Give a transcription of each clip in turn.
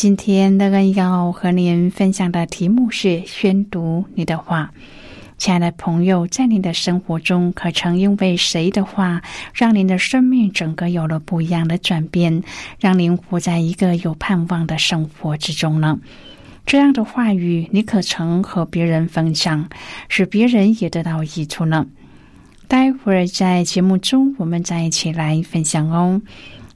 今天乐恩要和您分享的题目是宣读你的话，亲爱的朋友，在您的生活中，可曾因为谁的话，让您的生命整个有了不一样的转变，让您活在一个有盼望的生活之中呢？这样的话语，你可曾和别人分享，使别人也得到益处呢？待会儿在节目中，我们再一起来分享哦。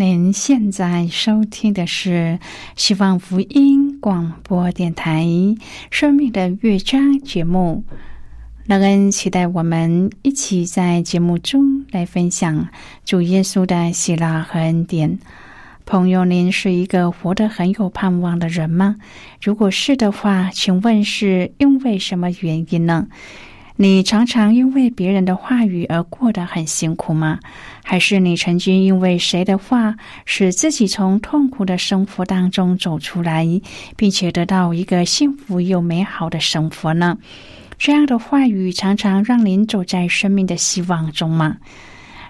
您现在收听的是希望福音广播电台《生命的乐章》节目。乐恩期待我们一起在节目中来分享主耶稣的喜乐和恩典。朋友，您是一个活得很有盼望的人吗？如果是的话，请问是因为什么原因呢？你常常因为别人的话语而过得很辛苦吗？还是你曾经因为谁的话使自己从痛苦的生活当中走出来，并且得到一个幸福又美好的生活呢？这样的话语常常让您走在生命的希望中吗？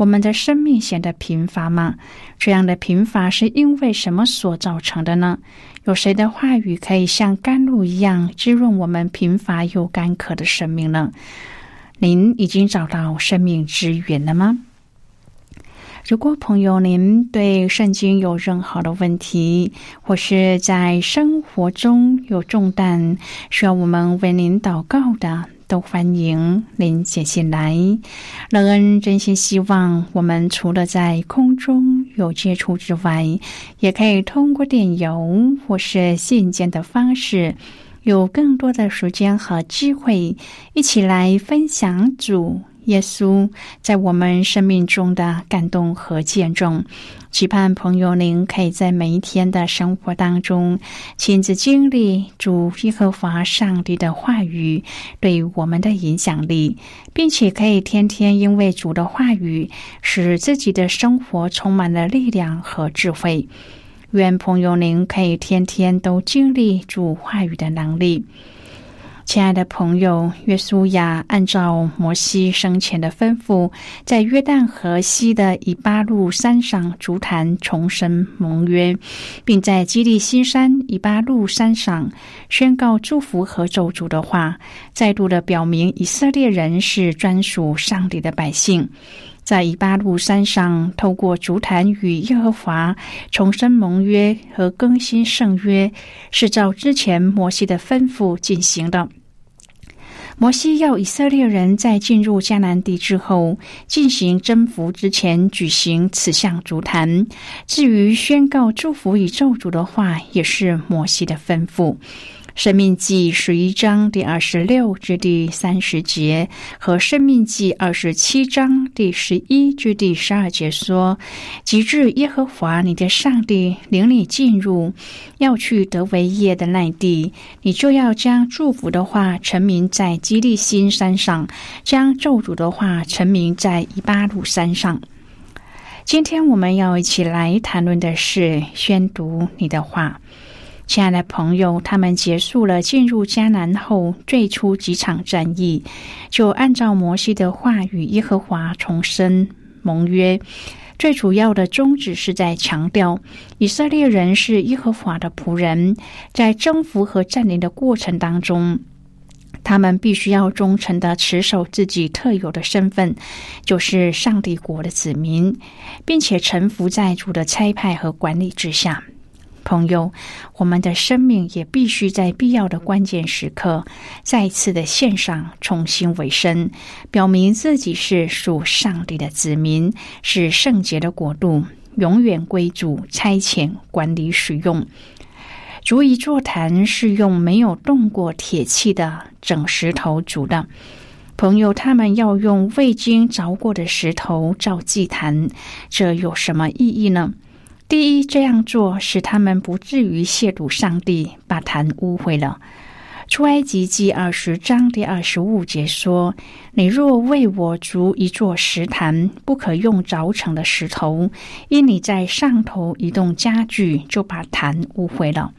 我们的生命显得贫乏吗？这样的贫乏是因为什么所造成的呢？有谁的话语可以像甘露一样滋润我们贫乏又干渴的生命呢？您已经找到生命之源了吗？如果朋友您对圣经有任何的问题，或是在生活中有重担需要我们为您祷告的，都欢迎您写信来。乐恩真心希望，我们除了在空中有接触之外，也可以通过电邮或是信件的方式，有更多的时间和机会，一起来分享主。耶稣在我们生命中的感动和见证，期盼朋友您可以在每一天的生活当中亲自经历主耶和华上帝的话语对我们的影响力，并且可以天天因为主的话语使自己的生活充满了力量和智慧。愿朋友您可以天天都经历主话语的能力。亲爱的朋友，约书亚按照摩西生前的吩咐，在约旦河西的以巴路山上筑坛重申盟约，并在基利新山以巴路山上宣告祝福和咒诅的话，再度的表明以色列人是专属上帝的百姓。在以巴路山上，透过竹坛与耶和华重申盟约和更新圣约，是照之前摩西的吩咐进行的。摩西要以色列人在进入迦南地之后，进行征服之前举行此项足坛。至于宣告祝福与咒诅的话，也是摩西的吩咐。生命记十一章第二十六至第三十节和生命记二十七章第十一至第十二节说：“及至耶和华你的上帝领你进入要去得为业的那地，你就要将祝福的话成名在基利新山上，将咒诅的话成名在以巴路山上。”今天我们要一起来谈论的是宣读你的话。亲爱的朋友，他们结束了进入迦南后最初几场战役，就按照摩西的话与耶和华重申盟约。最主要的宗旨是在强调以色列人是耶和华的仆人，在征服和占领的过程当中，他们必须要忠诚的持守自己特有的身份，就是上帝国的子民，并且臣服在主的差派和管理之下。朋友，我们的生命也必须在必要的关键时刻，再次的献上，重新委身，表明自己是属上帝的子民，是圣洁的国度，永远归主差遣、管理、使用。足以座坛是用没有动过铁器的整石头筑的。朋友，他们要用未经凿过的石头造祭坛，这有什么意义呢？第一，这样做使他们不至于亵渎上帝，把坛污秽了。出埃及记二十章第二十五节说：“你若为我筑一座石坛，不可用凿成的石头，因你在上头移动家具，就把坛污秽了。”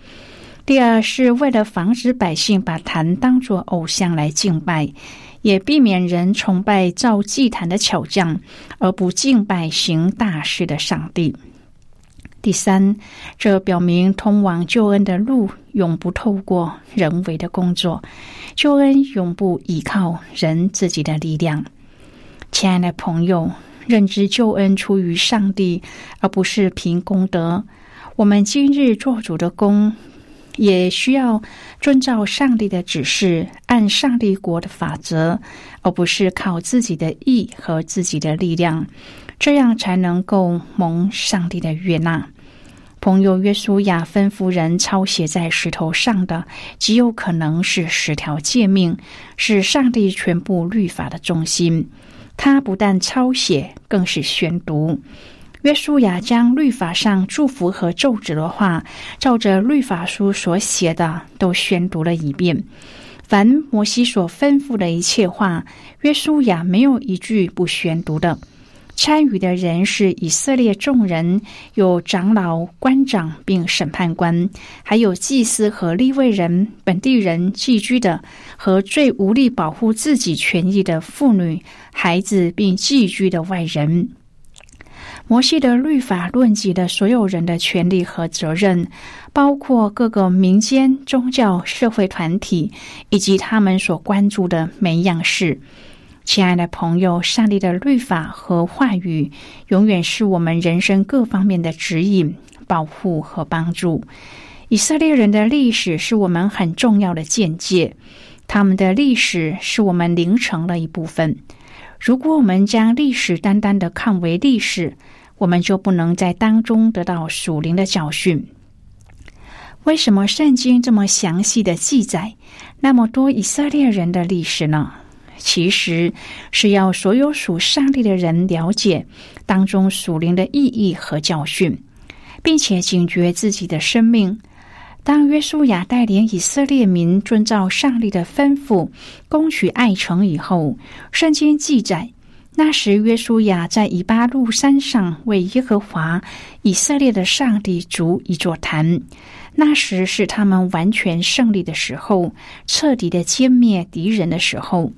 第二，是为了防止百姓把坛当作偶像来敬拜。也避免人崇拜造祭坛的巧匠，而不敬拜行大事的上帝。第三，这表明通往救恩的路永不透过人为的工作，救恩永不依靠人自己的力量。亲爱的朋友，认知救恩出于上帝，而不是凭功德。我们今日做主的工，也需要遵照上帝的指示，按上帝国的法则，而不是靠自己的意和自己的力量。这样才能够蒙上帝的悦纳。朋友约书亚吩咐人抄写在石头上的，极有可能是十条诫命，是上帝全部律法的中心。他不但抄写，更是宣读。约书亚将律法上祝福和咒诅的话，照着律法书所写的，都宣读了一遍。凡摩西所吩咐的一切话，约书亚没有一句不宣读的。参与的人是以色列众人，有长老、官长，并审判官，还有祭司和立位人、本地人寄居的和最无力保护自己权益的妇女、孩子，并寄居的外人。摩西的律法论及了所有人的权利和责任，包括各个民间、宗教、社会团体以及他们所关注的每一样事。亲爱的朋友，上帝的律法和话语永远是我们人生各方面的指引、保护和帮助。以色列人的历史是我们很重要的见解，他们的历史是我们灵成的一部分。如果我们将历史单单的看为历史，我们就不能在当中得到属灵的教训。为什么圣经这么详细的记载那么多以色列人的历史呢？其实是要所有属上帝的人了解当中属灵的意义和教训，并且警觉自己的生命。当约书亚带领以色列民遵照上帝的吩咐攻取爱城以后，圣经记载，那时约书亚在以巴路山上为耶和华以色列的上帝筑一座坛。那时是他们完全胜利的时候，彻底的歼灭敌人的时候。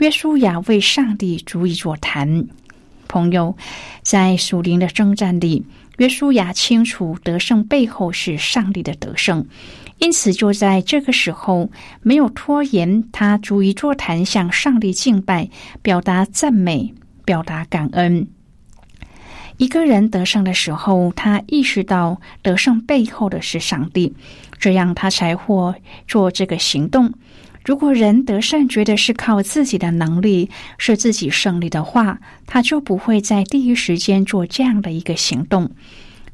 约书亚为上帝筑一座谈。朋友，在属灵的征战里，约书亚清楚得胜背后是上帝的得胜，因此就在这个时候没有拖延，他筑一座谈向上帝敬拜，表达赞美，表达感恩。一个人得胜的时候，他意识到得胜背后的是上帝，这样他才会做这个行动。如果人得胜觉得是靠自己的能力是自己胜利的话，他就不会在第一时间做这样的一个行动。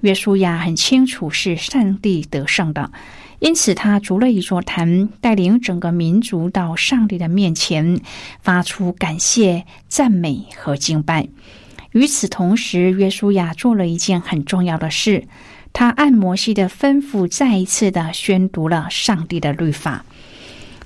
约书亚很清楚是上帝得胜的，因此他筑了一座坛，带领整个民族到上帝的面前，发出感谢、赞美和敬拜。与此同时，约书亚做了一件很重要的事，他按摩西的吩咐，再一次的宣读了上帝的律法。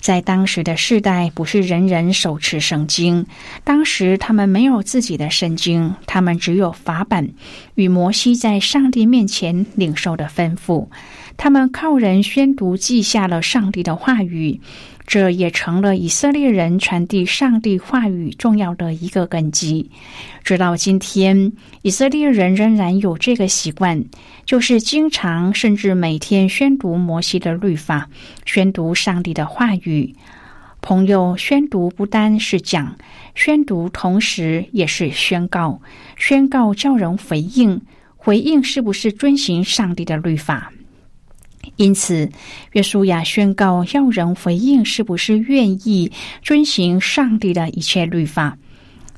在当时的世代，不是人人手持圣经。当时他们没有自己的圣经，他们只有法本与摩西在上帝面前领受的吩咐。他们靠人宣读，记下了上帝的话语。这也成了以色列人传递上帝话语重要的一个根基。直到今天，以色列人仍然有这个习惯，就是经常甚至每天宣读摩西的律法，宣读上帝的话语。朋友，宣读不单是讲，宣读同时也是宣告。宣告叫人回应，回应是不是遵循上帝的律法？因此，约书亚宣告要人回应是不是愿意遵行上帝的一切律法。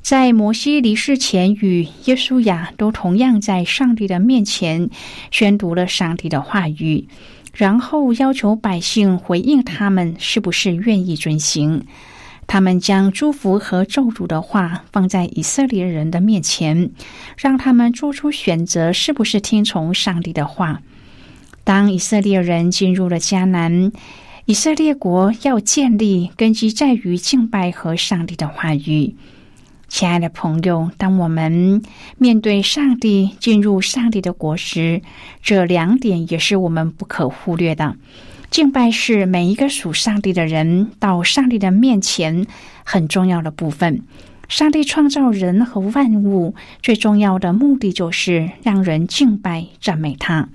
在摩西离世前，与约书亚都同样在上帝的面前宣读了上帝的话语，然后要求百姓回应他们是不是愿意遵行。他们将祝福和咒诅的话放在以色列人的面前，让他们做出选择，是不是听从上帝的话。当以色列人进入了迦南，以色列国要建立根基在于敬拜和上帝的话语。亲爱的朋友，当我们面对上帝进入上帝的国时，这两点也是我们不可忽略的。敬拜是每一个属上帝的人到上帝的面前很重要的部分。上帝创造人和万物，最重要的目的就是让人敬拜、赞美他。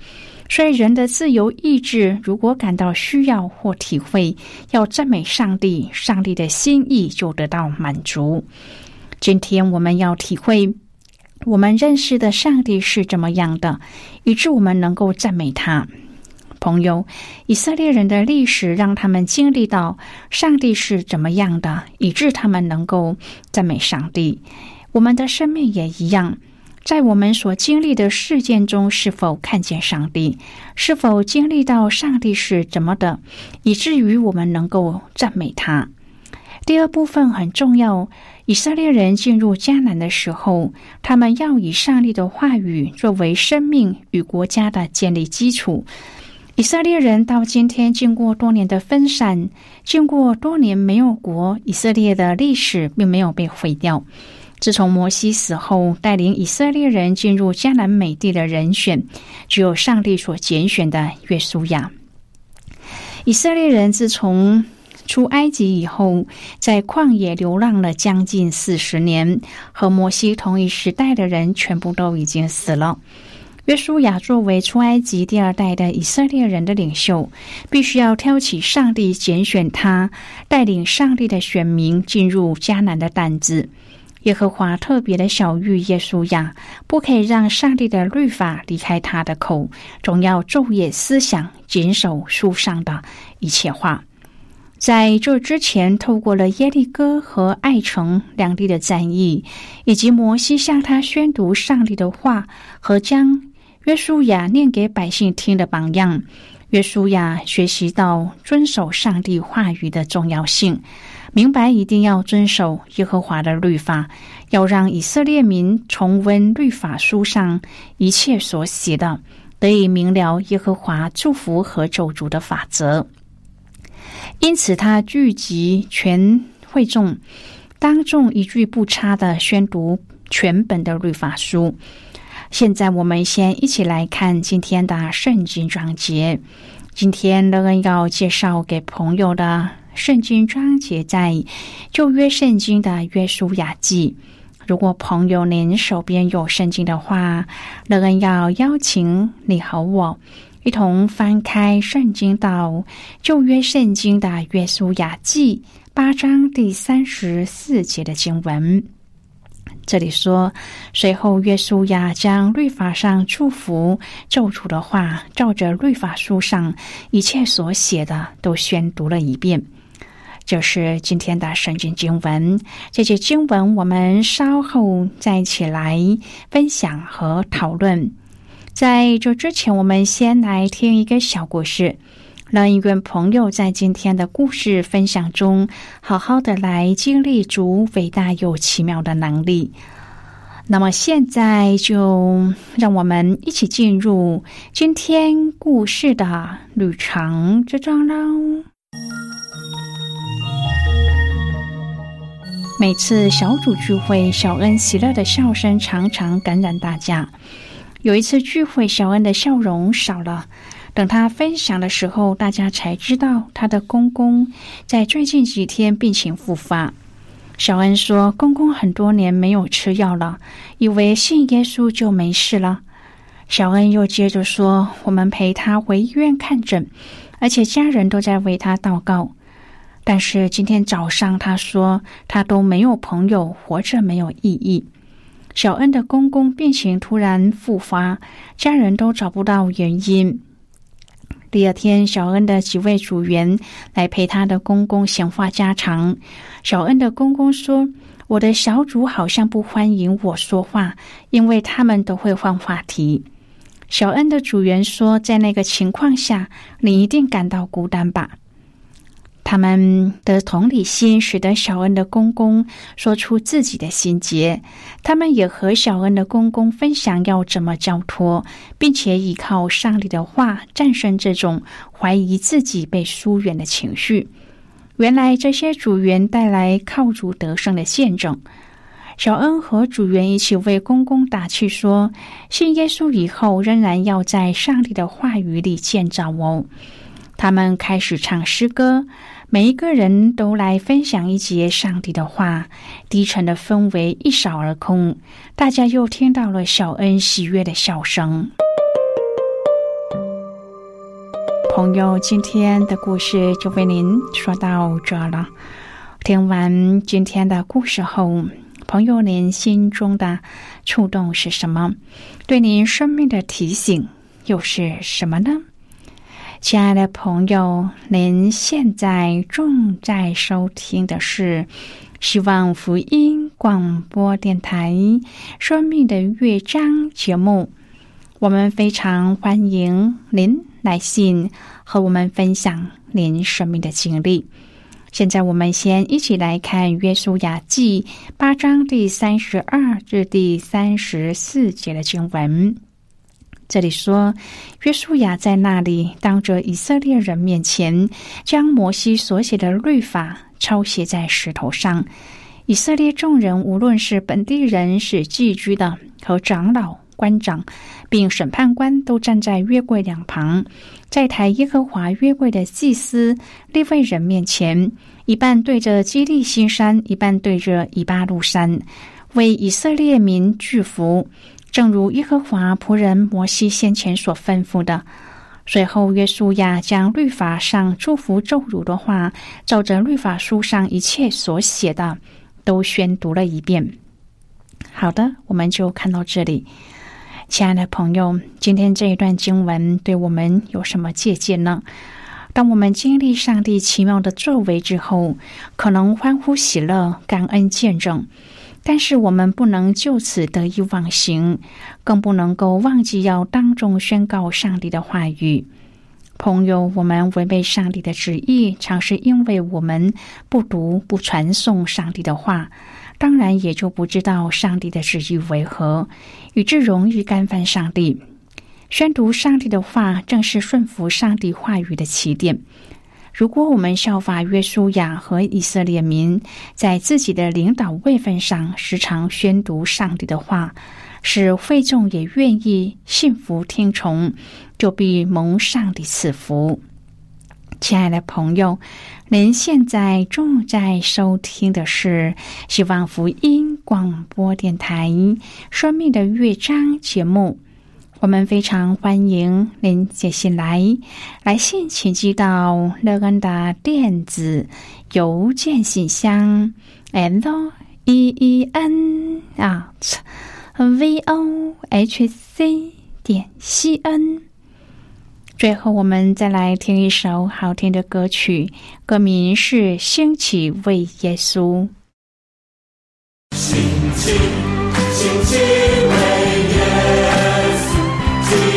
所以，人的自由意志如果感到需要或体会要赞美上帝，上帝的心意就得到满足。今天我们要体会，我们认识的上帝是怎么样的，以致我们能够赞美他。朋友，以色列人的历史让他们经历到上帝是怎么样的，以致他们能够赞美上帝。我们的生命也一样，在我们所经历的事件中，是否看见上帝？是否经历到上帝是怎么的，以至于我们能够赞美他？第二部分很重要。以色列人进入迦南的时候，他们要以上帝的话语作为生命与国家的建立基础。以色列人到今天，经过多年的分散，经过多年没有国，以色列的历史并没有被毁掉。自从摩西死后，带领以色列人进入迦南美地的人选，只有上帝所拣选的约书亚。以色列人自从出埃及以后，在旷野流浪了将近四十年，和摩西同一时代的人全部都已经死了。约书亚作为出埃及第二代的以色列人的领袖，必须要挑起上帝拣选他，带领上帝的选民进入迦南的担子。耶和华特别的小谕耶稣亚，不可以让上帝的律法离开他的口，总要昼夜思想，谨守书上的一切话。在这之前，透过了耶利哥和爱城两地的战役，以及摩西向他宣读上帝的话和将。约书亚念给百姓听的榜样，约书亚学习到遵守上帝话语的重要性，明白一定要遵守耶和华的律法，要让以色列民重温律法书上一切所写的，得以明了耶和华祝福和咒诅的法则。因此，他聚集全会众，当众一句不差的宣读全本的律法书。现在我们先一起来看今天的圣经章节。今天乐恩要介绍给朋友的圣经章节在旧约圣经的约书亚记。如果朋友您手边有圣经的话，乐恩要邀请你和我一同翻开圣经到旧约圣经的约书亚记八章第三十四节的经文。这里说，随后约书亚将律法上祝福咒诅的话，照着律法书上一切所写的都宣读了一遍。就是今天的圣经经文。这些经文我们稍后再一起来分享和讨论。在这之前，我们先来听一个小故事。让一位朋友在今天的故事分享中，好好的来经历主伟大又奇妙的能力。那么，现在就让我们一起进入今天故事的旅程之中喽。每次小组聚会，小恩喜乐的笑声常常感染大家。有一次聚会，小恩的笑容少了。等他分享的时候，大家才知道他的公公在最近几天病情复发。小恩说：“公公很多年没有吃药了，以为信耶稣就没事了。”小恩又接着说：“我们陪他回医院看诊，而且家人都在为他祷告。但是今天早上他说他都没有朋友，活着没有意义。”小恩的公公病情突然复发，家人都找不到原因。第二天，小恩的几位组员来陪他的公公闲话家常。小恩的公公说：“我的小组好像不欢迎我说话，因为他们都会换话题。”小恩的组员说：“在那个情况下，你一定感到孤单吧？”他们的同理心使得小恩的公公说出自己的心结。他们也和小恩的公公分享要怎么交托，并且依靠上帝的话战胜这种怀疑自己被疏远的情绪。原来这些组员带来靠主得胜的见证。小恩和组员一起为公公打气说：“信耶稣以后，仍然要在上帝的话语里建造哦。”他们开始唱诗歌，每一个人都来分享一节上帝的话。低沉的氛围一扫而空，大家又听到了小恩喜悦的笑声。朋友，今天的故事就为您说到这了。听完今天的故事后，朋友您心中的触动是什么？对您生命的提醒又是什么呢？亲爱的朋友，您现在正在收听的是希望福音广播电台《生命的乐章》节目。我们非常欢迎您来信和我们分享您生命的经历。现在，我们先一起来看《约书亚记》八章第三十二至第三十四节的经文。这里说，约书亚在那里当着以色列人面前，将摩西所写的律法抄写在石头上。以色列众人，无论是本地人、是寄居的和长老、官长，并审判官，都站在约柜两旁，在抬耶和华约柜的祭司利未人面前，一半对着基利新山，一半对着以巴路山，为以色列民祝福。正如耶和华仆人摩西先前所吩咐的，随后约书亚将律法上祝福咒辱的话，照着律法书上一切所写的，都宣读了一遍。好的，我们就看到这里。亲爱的朋友，今天这一段经文对我们有什么借鉴呢？当我们经历上帝奇妙的作为之后，可能欢呼喜乐、感恩见证。但是我们不能就此得意忘形，更不能够忘记要当众宣告上帝的话语。朋友，我们违背上帝的旨意，常是因为我们不读不传颂上帝的话，当然也就不知道上帝的旨意为何，以致容易干犯上帝。宣读上帝的话，正是顺服上帝话语的起点。如果我们效法约书亚和以色列民，在自己的领导位份上时常宣读上帝的话，使会众也愿意信服听从，就必蒙上帝赐福。亲爱的朋友，您现在正在收听的是希望福音广播电台《生命的乐章》节目。我们非常欢迎您写信来，来信请寄到乐安的电子邮件信箱，l e e n at v o h c 点 c n。最后，我们再来听一首好听的歌曲，歌名是《兴起为耶稣》。兴起，兴起为。将